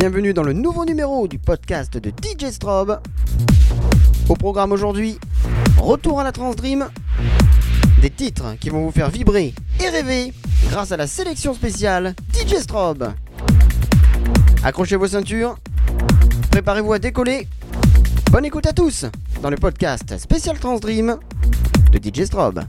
Bienvenue dans le nouveau numéro du podcast de DJ Strobe. Au programme aujourd'hui, retour à la Transdream, des titres qui vont vous faire vibrer et rêver grâce à la sélection spéciale DJ Strobe. Accrochez vos ceintures, préparez-vous à décoller. Bonne écoute à tous dans le podcast spécial Transdream de DJ Strobe.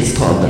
Officiel de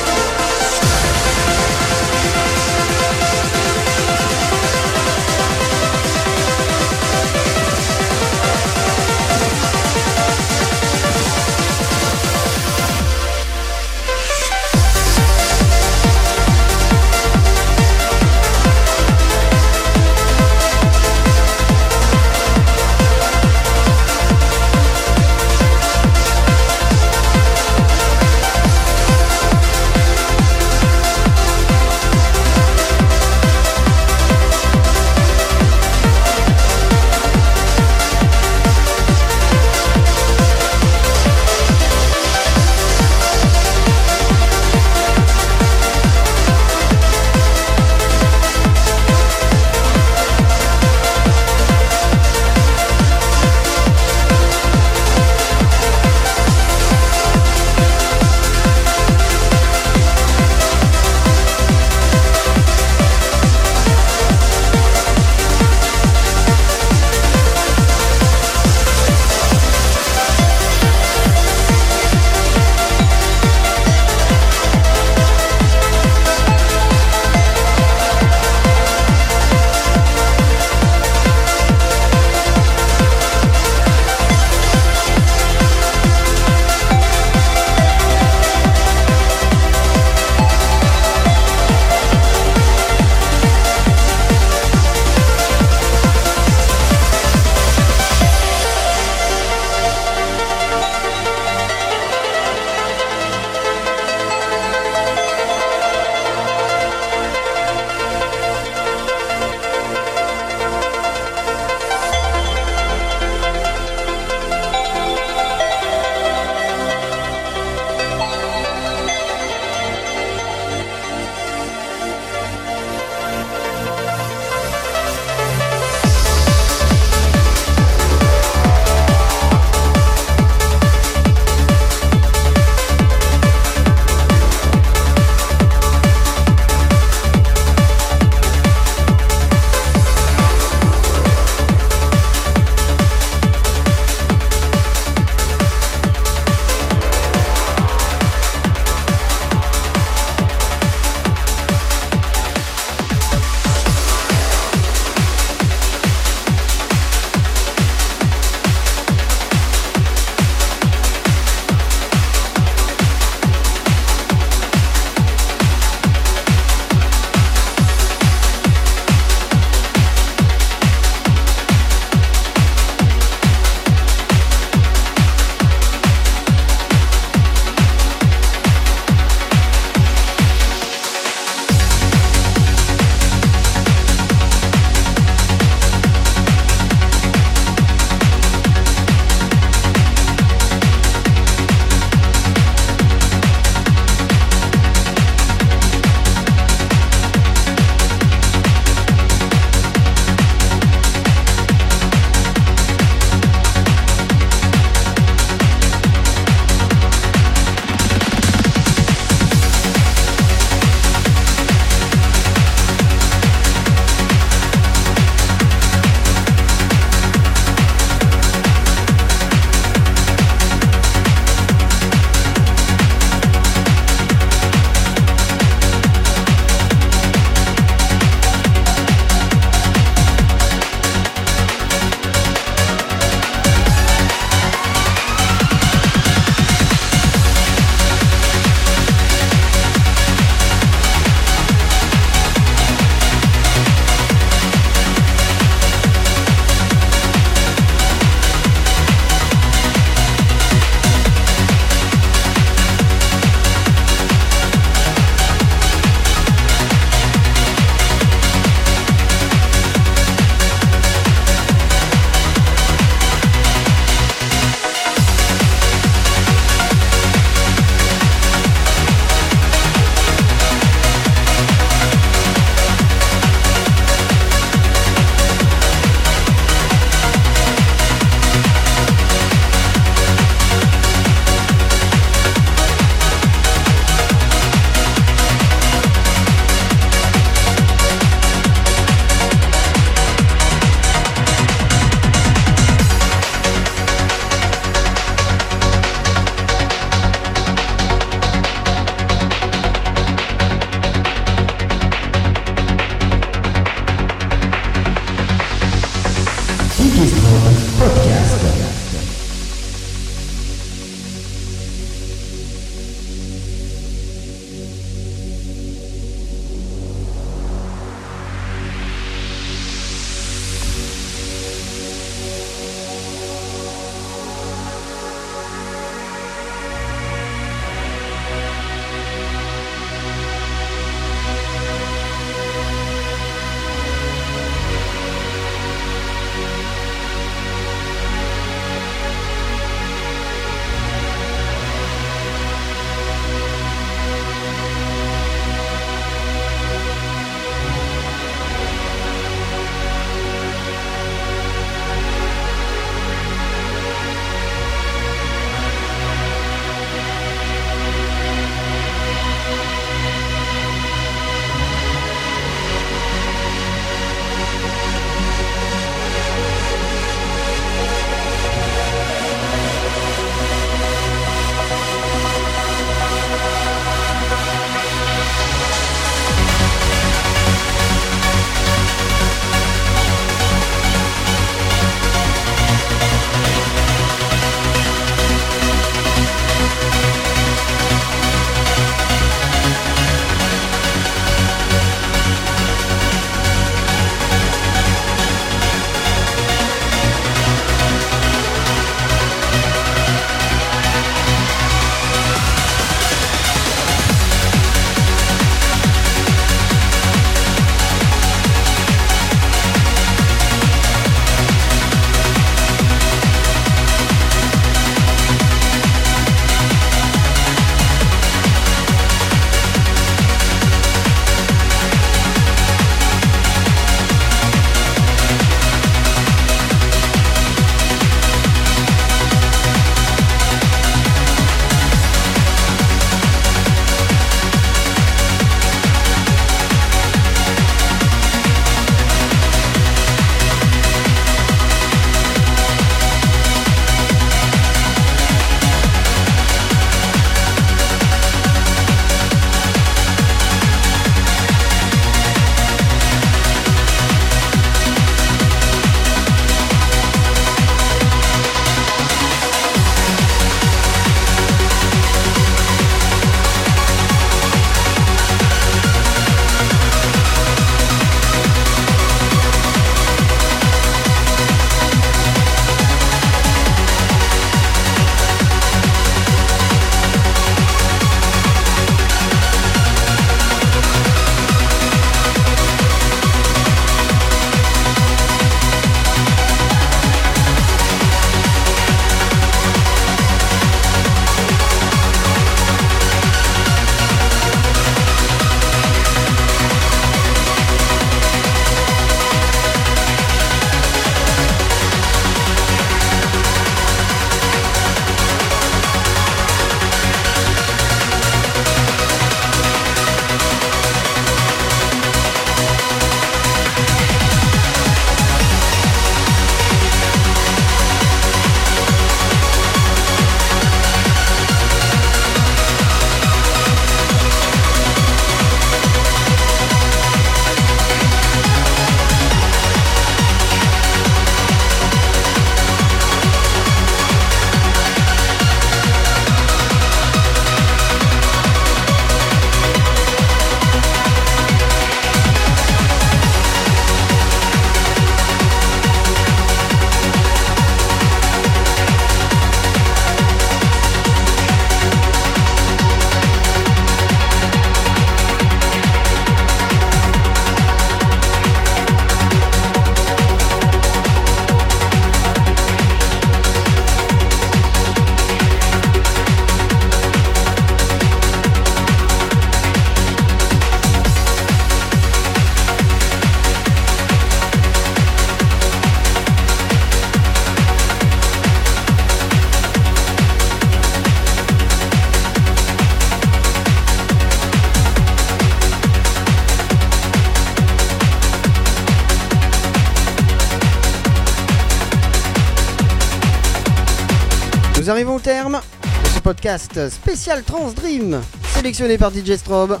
Spécial Trans Dream, sélectionné par DJ Strobe.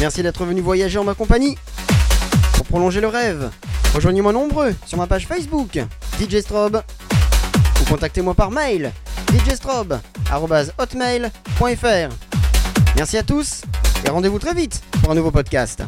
Merci d'être venu voyager en ma compagnie. Pour prolonger le rêve, rejoignez-moi nombreux sur ma page Facebook, DJ Strobe, ou contactez-moi par mail, djstrobe.hotmail.fr. Merci à tous et rendez-vous très vite pour un nouveau podcast.